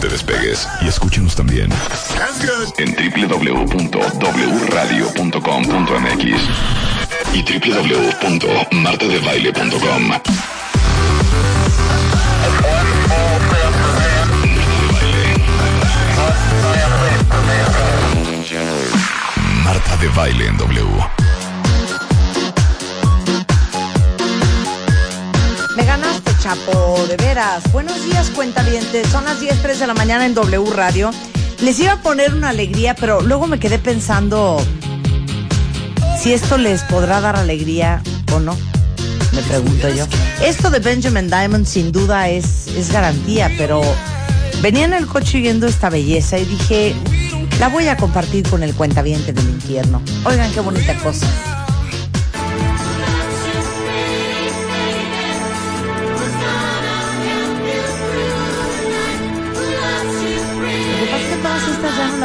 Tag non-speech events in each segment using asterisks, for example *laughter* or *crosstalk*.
Te despegues y escúchanos también en www.wradio.com.mx y www.martadebaile.com. Marta de Baile en W. de veras. Buenos días, cuentavientes. Son las 10.03 de la mañana en W Radio. Les iba a poner una alegría, pero luego me quedé pensando si esto les podrá dar alegría o no. Me pregunto yo. Esto de Benjamin Diamond sin duda es, es garantía, pero venía en el coche viendo esta belleza y dije, la voy a compartir con el cuentaviente del infierno. Oigan qué bonita cosa.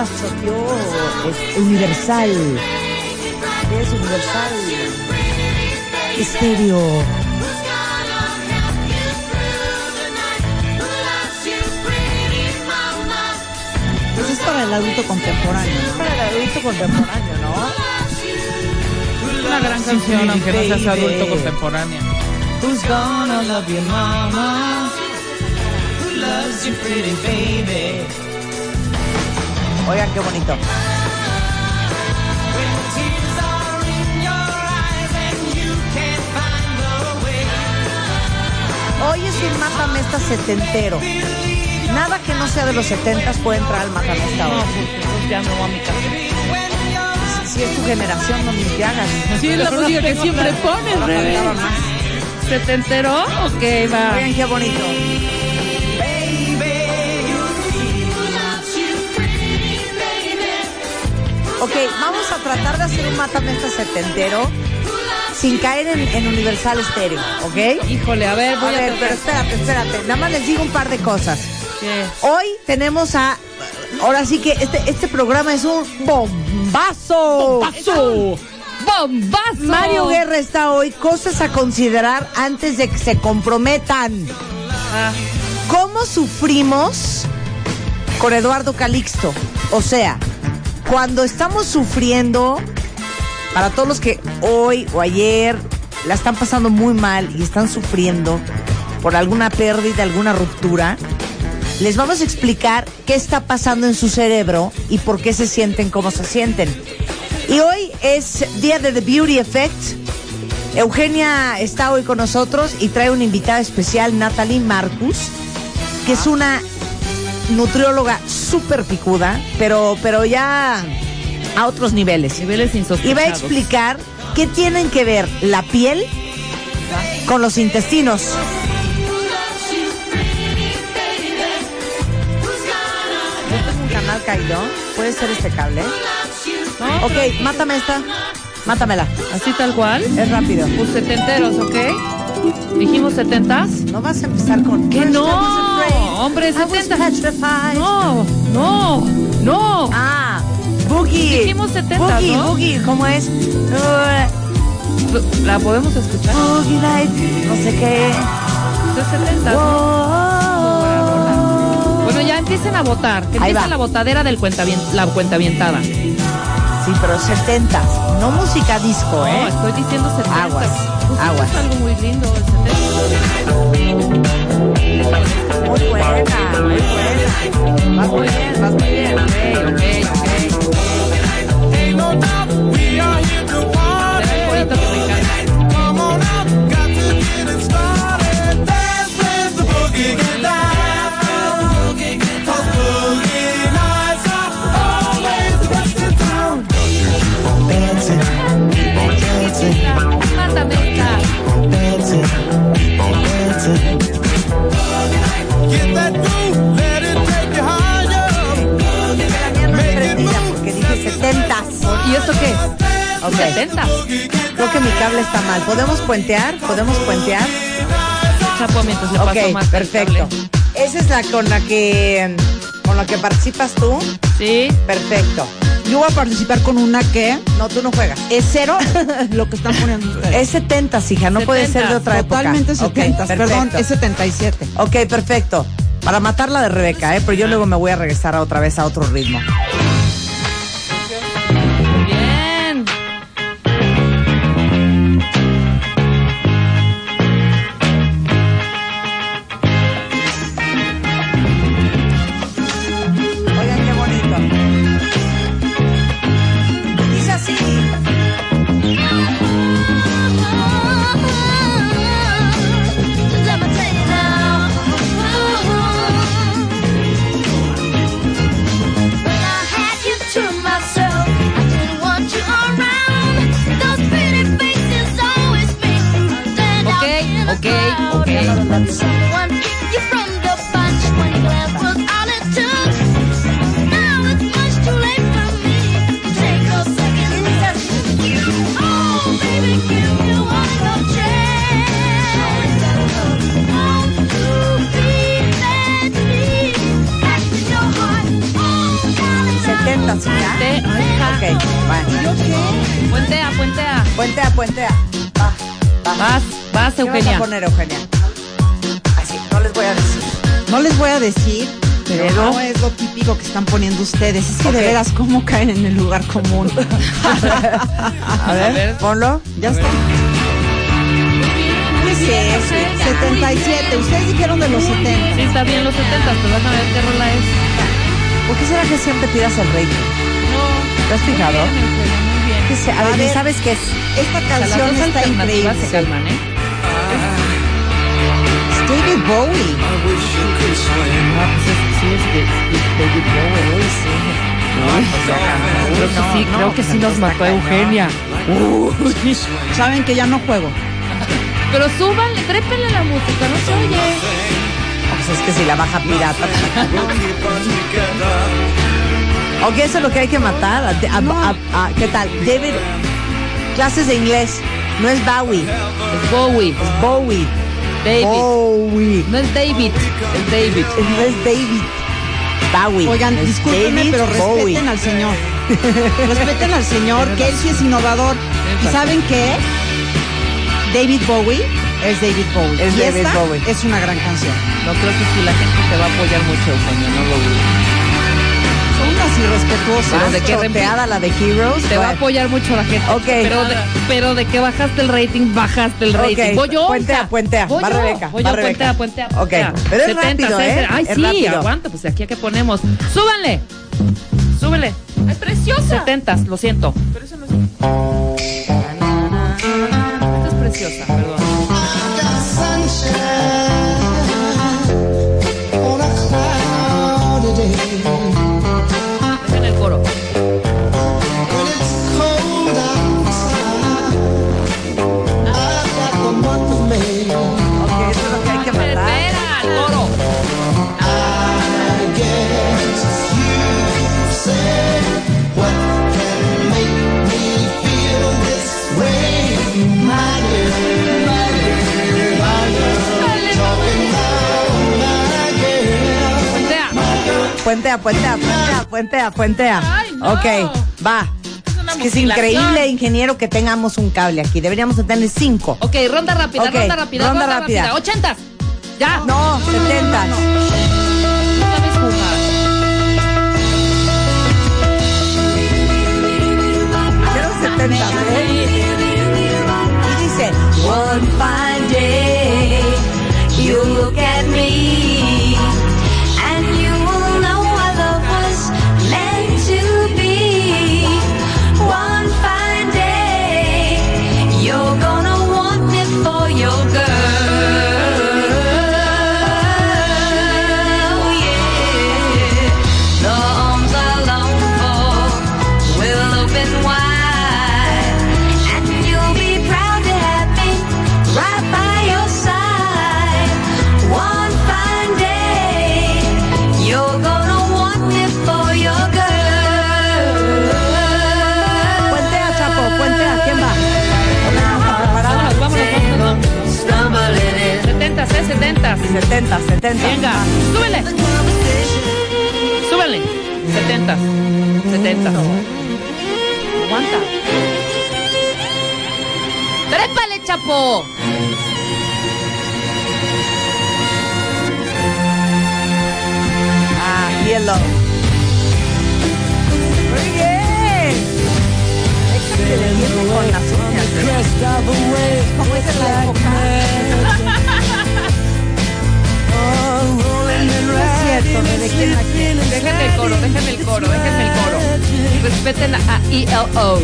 Choteó es Universal. ¿Qué es Universal? Estéreo. Pues es para el adulto contemporáneo. ¿no? Es para el adulto contemporáneo, ¿no? Una gran canción, aunque no seas adulto contemporáneo. Who's gonna love your mama? Oigan qué bonito. Hoy es un matamesta setentero. Nada que no sea de los setentas puede entrar al matamesta No, entonces ya no a mi casa. Si es tu generación, no ni te hagas. Sí, es la música que siempre pones, Ahora Rebe. faltaba más. ¿Se te enteró? Ok, va. Oigan qué bonito. Ok, vamos a tratar de hacer un matamesta setentero sin caer en, en Universal Stereo, ¿ok? Híjole, a ver, A voy a, ver, tratar. pero espérate, espérate. Nada más les digo un par de cosas. Hoy tenemos a. Ahora sí que este, este programa es un bombazo. ¡Bombazo! ¡Bombazo! Mario Guerra está hoy. Cosas a considerar antes de que se comprometan. Ah, ¿Cómo sufrimos con Eduardo Calixto? O sea, cuando estamos sufriendo, para todos los que hoy o ayer la están pasando muy mal y están sufriendo por alguna pérdida, alguna ruptura, les vamos a explicar qué está pasando en su cerebro y por qué se sienten como se sienten. Y hoy es día de The Beauty Effect. Eugenia está hoy con nosotros y trae una invitada especial, Natalie Marcus, que es una nutrióloga súper picuda, pero, pero ya a otros niveles. niveles Y insospechados. va a explicar qué tienen que ver la piel con los intestinos. Un canal caído. ¿Puede ser este cable? ¿No? Ok, mátame esta. Mátamela. Así tal cual. Es rápido. Pues setenteros, ¿ok? Dijimos setentas. No vas a empezar con... ¿Qué First I no? Hombre, setentas. No, no, no. Ah, Boogie. Dijimos 70, Boogie, ¿no? Boogie, ¿cómo es? Uh, ¿La podemos escuchar? boogie Night, no sé qué. Es setentas. Bueno, ya empiecen a votar. Que va. la votadera del cuentavien, la cuentavientada. Sí, pero 70 no música disco, No, ¿eh? estoy diciendo setentas. Aguas, esto aguas. Es algo muy lindo, el setenta. Muy buena, muy buena. Vas muy bien, vas muy bien. Ok, ok, ok. Puentear? ¿Podemos puentear? Chapo, mientras le paso Ok, más perfecto. Esa es la con la que con la que participas tú. Sí. Perfecto. Yo voy a participar con una que No, tú no juegas. es cero *laughs* lo que están poniendo ustedes. Es 70, hija, no puede ser de otra época. Totalmente Ok, 70, perdón, perfecto. es 77. Ok, perfecto. Para matar la de Rebeca, ¿eh? Pero yo luego me voy a regresar a otra vez a otro ritmo. Okay, in a okay, crowd. okay. Someone picked you from the bunch. One glance was all it took. Now it's much too late for me to take a second look. Oh, baby, give me one more chance. Won't you be there to me? Back to your heart. Oh, darling, I 70, ¿sí? ya? Te- ay, hija. Ok, bueno. Puentea, puentea. Puentea, puentea. Va, va. Vas, vas, ¿Qué vas a Eugenia. poner, Eugenia? Así, no les voy a decir. No les voy a decir, pero Pero- no es lo típico que están poniendo ustedes. Es que de veras, ¿cómo caen en el lugar común? *laughs* A ver, ver. ponlo. ya está. ¿Qué es eso? 77. Ustedes dijeron de los 70. Sí, está bien los 70, pero vas a ver qué rola es. ¿Por qué será que siempre tiras el rating? No. ¿Te has fijado? A, A ver, ver. ¿sabes qué es? Esta O sea, canción está increíble. se calman, ¿eh? David Bowie. Ah, pues es, sí, es de, es David Bowie. Sí. Creo que sí, creo que sí nos mató a Eugenia. Saben que ya no juego. Pero súbanle, trépenle la música, no se oye. Pues es que si la baja pirata. Ok, eso es lo que hay que matar. A- a- a- a- ¿Qué tal? David, clases de inglés. No es Bowie, Es Bowie, es Bowie. David. Bowie. No es David, es David. *laughs* No es David. Bowie. Oigan, es discúlpenme, David pero Bowie. respeten al señor. *laughs* respeten al señor, que él sí es innovador. ¿Y saben qué? David Bowie es David Bowie. Es y David esta Bowie. es una gran canción. No creo que sí, la gente te va a apoyar mucho, Eugenia, no lo dudo. Unas irrespetuosas. Pero de qué la de Heroes. Te va a apoyar mucho la gente. Ok. Pero de, pero de que bajaste el rating, bajaste el rating. Ok, Voy yo. puentea, puentea, Voy va yo, Rebeca, Voy va yo, Rebeca. puentea, puentea. Ok, pero es rápido, ¿eh? Ay, Es sí, rápido. aguanta, pues aquí a qué ponemos. Súbanle. Súbele. ¡Ay, preciosa! 70, lo siento. Pero eso no es... Esta es preciosa, perdón. Puentea, puentea, puentea, puentea, puentea. Ay, no. Ok, va. Es que increíble, ingeniero, que tengamos un cable aquí. Deberíamos de tener cinco. Ok, ronda rápida, ronda rápida, ronda ronda, rápida. rápida. 80. Ya. No, setentas. No jugar. Quiero setentas, ¿eh? Y dice, One fine day, you look at me, ¡Trépale, chapo! Ah, hielo. Muy bien. Que le viene con las uñas. ¿eh? ¿Cómo es la época? No es cierto, me dejé aquí. Déjenme el coro, déjenme el coro, déjenme el coro. Respeten a ELO.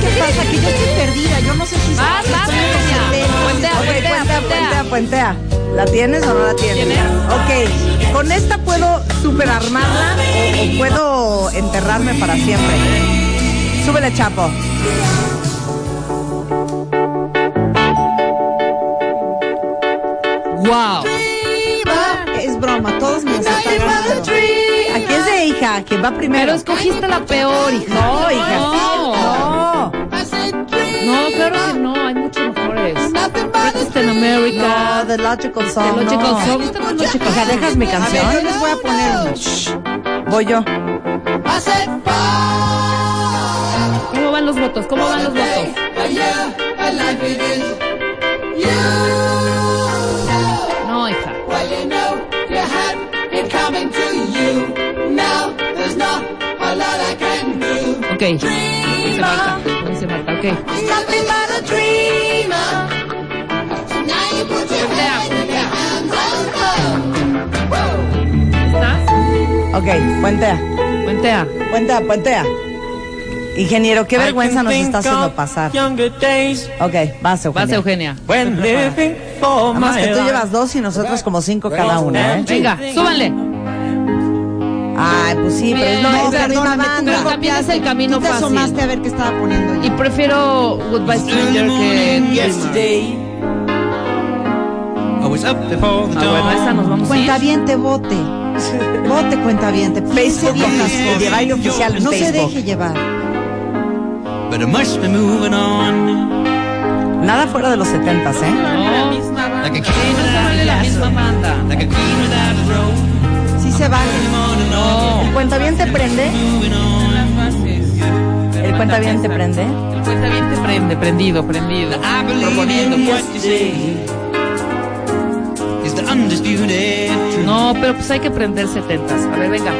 Qué pasa? Que yo estoy perdida. Yo no sé si Vas, estoy vas, en los Eugenia. 70. Puentea, puentea, puentea, puentea. ¿La tienes o no la tienes? ¿Tienes? Ok, con esta puedo superarmarla o, o puedo enterrarme para siempre. Súbele, Chapo. Wow. Es broma, todos me están hija, que va primero. Pero escogiste la peor, hija. No, hija. No. No. No, claro que no. Hay muchos mejores. Breakfast in America. No, The Logical Song. The Logical no. Song. Esta no es Logical Song. ¿dejas mi A ver, canción? yo les voy a poner una. Voy yo. ¿Cómo van los votos? ¿Cómo van los votos? No, hija. Ok. Dice Marta. Dice Marta. Ok. ¿Estás? Ok, puentea. Puentea. Puentea, puentea. Ingeniero, qué vergüenza nos está haciendo pasar. Ok, vas, Eugenia. Vas, Eugenia. Nada más que tú llevas dos y nosotros como cinco cada una, ¿eh? Venga, súbanle. Ay, pues sí, pero es, no, No, es la misma banda. Pero también es el camino Tú te asomaste fácil. a ver qué estaba poniendo yo. Y prefiero Goodbye Stranger que Dreamer. Ah, bueno, esa nos vamos. Cuentaviente, vote. Vote, cuentaviente. Piense Facebook bien las cosas. baile oficial en No se Facebook. deje llevar. But I must be moving on. Nada fuera de los setentas, ¿eh? No, Like a no se vale la misma banda. like a queen without a throne. Se vale. No. ¿El cuentaviente prende? Moving on. ¿El cuentaviente prende? El cuenta bien te prende, prendido, prendido. I believe Proponiendo. No, pero pues hay que prender setentas. A ver, venga.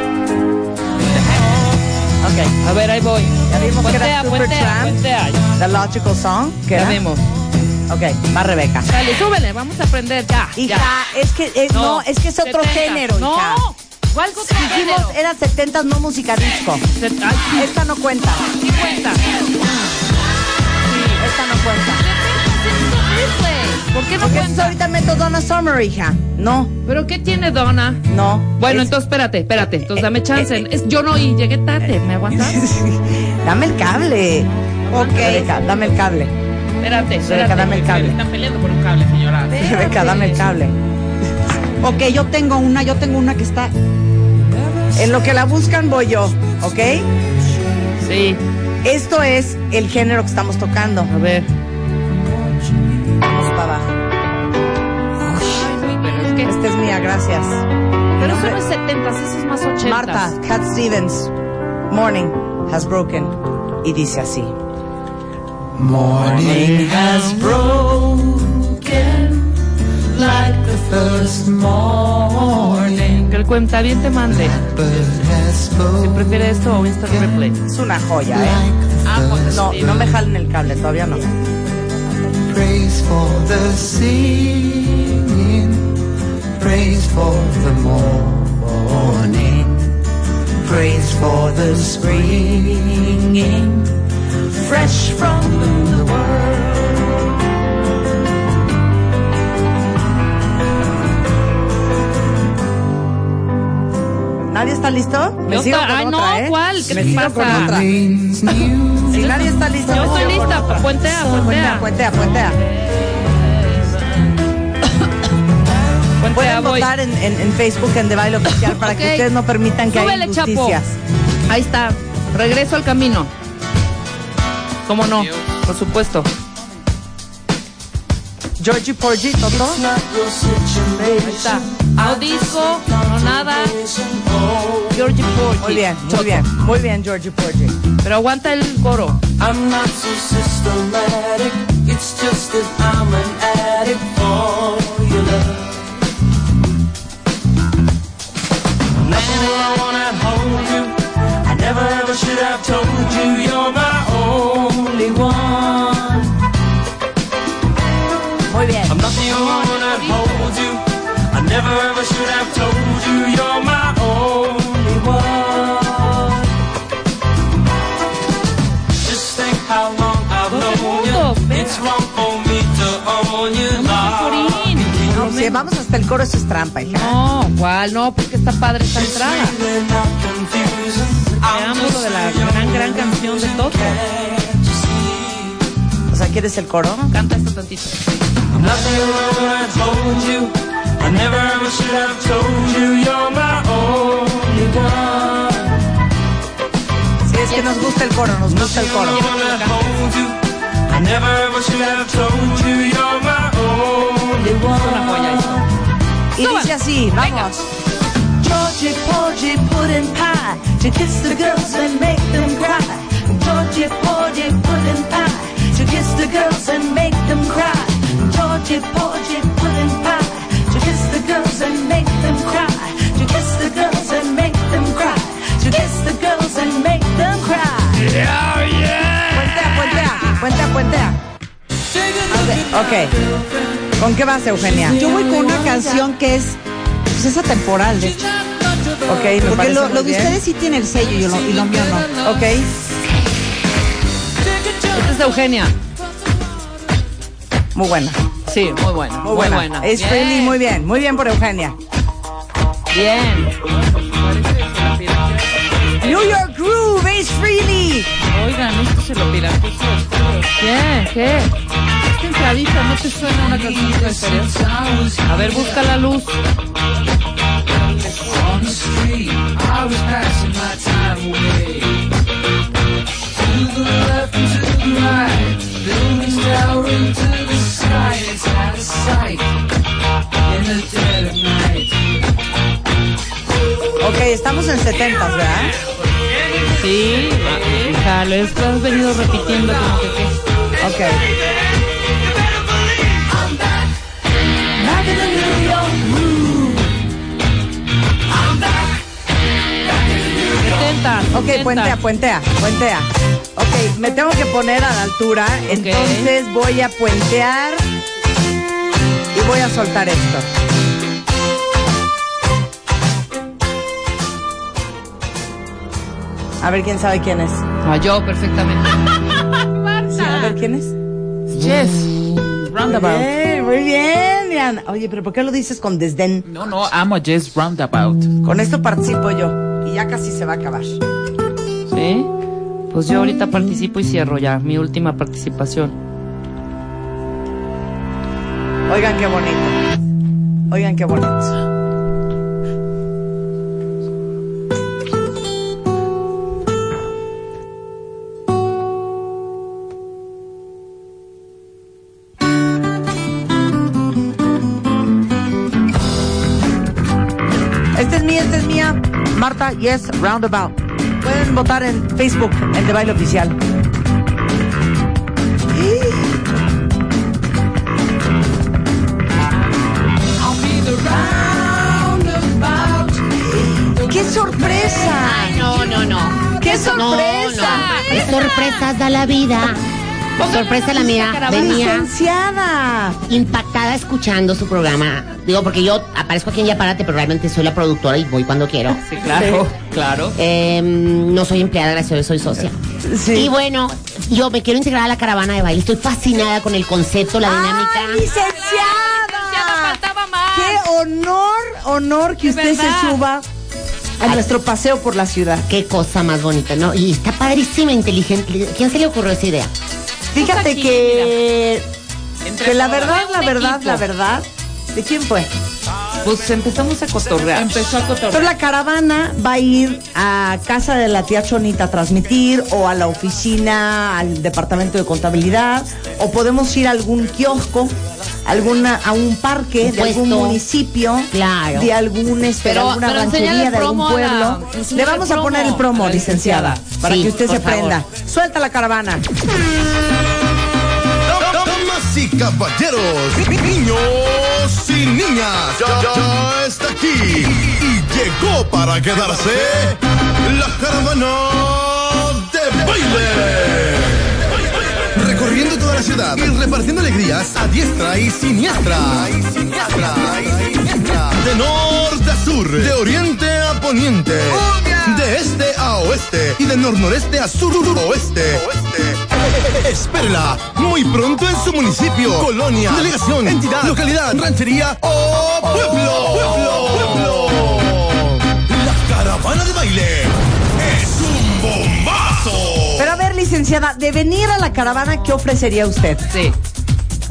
Ok. A ver, ahí voy. Ya vimos que Puentea, era puentea. The Logical Song, ¿qué Ya era? vimos. Ok, va Rebeca. Dale, súbele, vamos a aprender ya. Hija, ya. es que eh, no, es que es otro 70. género, No, hija. ¿cuál otro Dijimos, eran setentas, no música disco. Esta no cuenta. sí cuenta. Esta no cuenta. ¿Por qué no Porque cuenta? ahorita meto Donna Summer, hija. No, ¿Pero qué tiene Donna? no. Bueno, Es- entonces espérate, espérate. Entonces dame chance. Es- yo no oí, llegué tarde. ¿Me aguantas? *laughs* Dame el cable. Ok. Rebeca, dame el cable. Espérate, espérate. Rebeca, dame el cable. Están peleando por un cable, señora. Rebeca, dame el cable. Ok, yo tengo una, yo tengo una que está. En lo que la buscan voy yo, ¿ok? Sí, Esto es el género que estamos tocando. a ver. Vamos para abajo. Pero es que. Esta es mía, gracias. Pero eso no es 70, eso es más 80. Marta, Cat Stevens, Morning has broken. Y dice así. Morning has broken like the first morning. Que el cuenta bien te mande. Bird has Si prefiere esto o instant replay. Es una joya, ¿eh? like Ah, the pues, first No, no me jalen el cable, todavía no. Praise for the singing, praise for the morning, praise for the springing, fresh from está listo? Me Yo sigo con otra, no, ¿eh? ¿cuál? ¿Qué Me te sigo pasa? con otra. Si nadie está listo, Yo me estoy lista, puentea, Puentea, puentea. puentea, puentea. Puentea, Pueden voy. votar en, en- en Facebook en The Baile Oficial para Ok. que ustedes no permitan que haya Súbele, Chapo. injusticias. Ahí está. Regreso al camino. ¿Cómo no? Por supuesto. Georgie Porgy, Toto. Ahí está. No disco, no nada. Georgie Porgy. Muy bien, muy bien, muy bien, Georgie Porgy. Pero aguanta el coro. I'm not so systematic. It's just that I'm an addict for your love. Nothing I wanna hold you. I never ever should have told you you're my only one. Should have told you you're my only one. Just think how long I've known you. It's wrong for me to own you. No, si vamos hasta el coro, eso es trampa, hija. No, ¿cuál? No, porque está padre esta entrada. Preámbulo de la gran, gran canción de Toto. O sea, ¿quieres el coro? Canta esto tantito. I'm nothing when I told you. I never ever should have told you you're my only one. Si es que nos gusta el coro, nos gusta el coro. Wanna hold you. I never ever should have told you you're my only Una joya one. esto. Y Suban. dice así, vamos. Georgie, Porgy, pudding pie to kiss the girls and make them cry. Georgie, Porgy, pudding pie to kiss the girls and make them cry. Georgie, Porgy, girls and make them cry. To kiss the girls and make them cry. To kiss the girls and make them cry. Puentea, puentea, puentea, puentea. Ok. ¿Con qué vas, Eugenia? Yo voy con una canción que es, pues es atemporal, de hecho. Ok, me Porque lo, de ustedes sí tiene el sello y lo, y lo mío no. Ok. Esta es de Eugenia. Muy buena. Sí, muy buena. Muy buena. Es Bien. Freely, muy bien. Muy bien por Eugenia. Bien. New York Groove, es Freely. Oigan, esto se lo pirateó. ¿Qué? ¿Qué? Esta entradita, ¿no te suena una canción de serio? A ver, busca la luz. On the street, I was passing my time away. Estamos en 70, ¿verdad? Sí, lo has has venido repitiendo como que qué. Ok. Back in the New York groove. I'm back. 70. Ok, 70. puentea, puentea, puentea. Ok, me tengo que poner a la altura, entonces voy a puentear y voy a soltar esto. A ver quién sabe quién es. Ah, yo perfectamente. *laughs* Sí, a ver quién es. Yes. Roundabout. Bien, muy bien, Diana. Oye, pero ¿por qué lo dices con desdén? No, no, amo a Jess Roundabout. Con esto participo yo y ya casi se va a acabar. ¿Sí? Pues yo ahorita participo y cierro ya, mi última participación. Oigan qué bonito. Oigan qué bonito. Yes, roundabout. Pueden votar en Facebook, en The Baile Oficial. ¡Qué sorpresa! No, no, no. ¡Qué No, sorpresa! no. ¿Qué sorpresas da la vida? Sorpresa la mía. Venía ¡Licenciada! impactada escuchando su programa. Digo, porque yo aparezco aquí en Yaparate, pero realmente soy la productora y voy cuando quiero. Sí, claro, claro. Eh, no soy empleada, gracias a Dios, soy socia. Sí. Y bueno, yo me quiero integrar a la caravana de baile. Estoy fascinada con el concepto, la dinámica. ¡Ay, licenciada! faltaba más. ¡Qué honor, honor que usted verdad. se suba a nuestro paseo por la ciudad. Qué cosa más bonita, ¿no? Y está padrísima, inteligente. ¿Quién se le ocurrió esa idea? Fíjate aquí, que, que la verdad, la verdad, la verdad, ¿de quién fue? Pues empezamos a cotorrear. Empezó a Entonces cotorrear. la caravana va a ir a casa de la tía Chonita a transmitir o a la oficina, al departamento de contabilidad o podemos ir a algún kiosco, alguna a un parque Un de algún municipio, Claro. de algún este, Pero- alguna pero ranchería el de algún la- pueblo. Le vamos a poner el promo, licenciada, para Sí, que usted se prenda. Suelta la caravana. Y caballeros, ni- niños y niñas, ya, ya está aquí y llegó para quedarse la caravana de baile. Recorriendo toda la ciudad y repartiendo alegrías a diestra y siniestra. De norte a sur, de oriente a poniente, de este a oeste y de nor-noreste a sur-oeste. *laughs* Espérela muy pronto en su municipio, colonia, delegación, entidad, localidad, ranchería o pueblo. Pueblo, pueblo. La caravana de baile es un bombazo. Pero a ver, licenciada, de venir a la caravana, ¿qué ofrecería usted? Sí.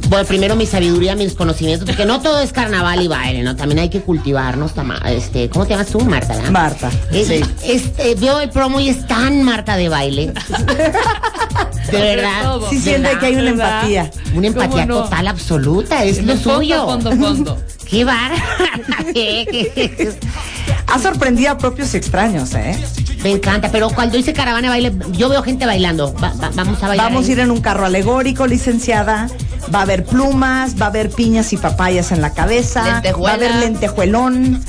Bueno, primero mi sabiduría, mis conocimientos, porque no todo es carnaval y baile, ¿no? También hay que cultivarnos, tama- este, ¿cómo te llamas tú, Marta? verdad? Marta, Es- sí. este, veo el promo y es tan Marta de baile. *laughs* De verdad. Sí siente que hay una ¿Verdad? empatía. Una empatía total, absoluta, es lo Fondo, suyo. Fondo, fondo. *laughs* Qué bar. *laughs* Ha sorprendido a propios extraños, ¿eh? Me encanta, pero cuando dice caravana de baile, yo veo gente bailando. Va- va- vamos a bailar. Vamos a ir en un carro alegórico, licenciada. Va a haber plumas, va a haber piñas y papayas en la cabeza. Va a haber lentejuelón.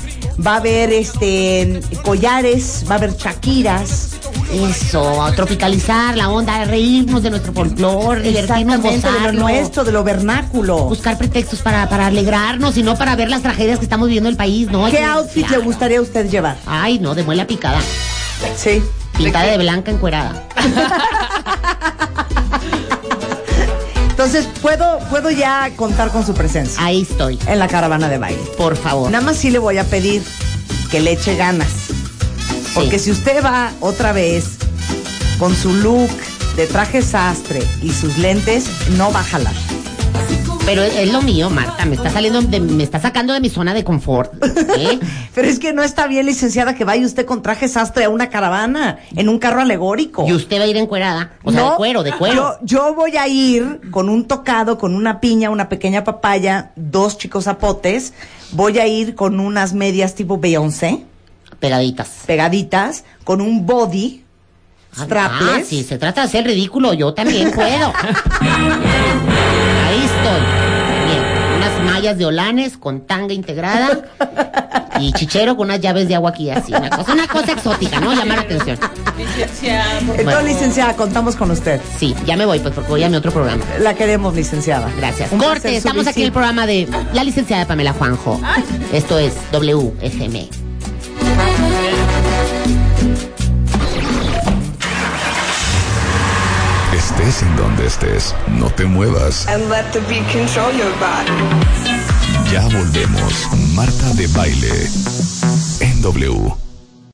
Va a haber este collares, va a haber chaquiras. Eso, a tropicalizar la onda, a reírnos de nuestro folclore, divertirnos, Exactamente, de lo gozarlo. nuestro, de lo vernáculo. Buscar pretextos para, para alegrarnos y no para ver las tragedias que estamos viviendo en el país, ¿no? ¿Qué que- outfit le gustaría a usted llevar? Ay, no, de muela picada. Sí. Pintada de blanca encuerada. *laughs* Entonces, ¿puedo, puedo ya contar con su presencia Ahí estoy. en la caravana de baile. Por favor. Nada más sí le voy a pedir que le eche ganas. Porque si usted va otra vez con su look de traje sastre y sus lentes, no va a jalar. Pero es, es lo mío, Marta. Me está saliendo, de- me está sacando de mi zona de confort. ¿eh? *laughs* Pero es que no está bien, licenciada, que vaya usted con traje sastre a una caravana, en un carro alegórico. y usted va a ir encuerada. O sea, de cuero, de cuero. Yo, yo voy a ir con un tocado, con una piña, una pequeña papaya, dos chicos zapotes. Voy a ir con unas medias tipo Beyoncé, Pegaditas. pegaditas, con un body, Ah, strapless. si se trata de hacer ridículo, yo también puedo. *laughs* Ahí estoy. Mallas de olanes con tanga integrada y chichero con unas llaves de agua aquí así. Una cosa, una cosa exótica, ¿no? Llamar la atención. Licenciada, por Entonces, Bueno. licenciada, contamos con usted. Sí, ya me voy, pues porque voy a mi otro programa. La queremos, licenciada. Gracias. Un Corte, estamos aquí en el programa de la licenciada Pamela Juanjo. Esto es WFM. Estés en donde estés, no te muevas. and let the beat control your body. Ya volvemos. Marta de baile. En W.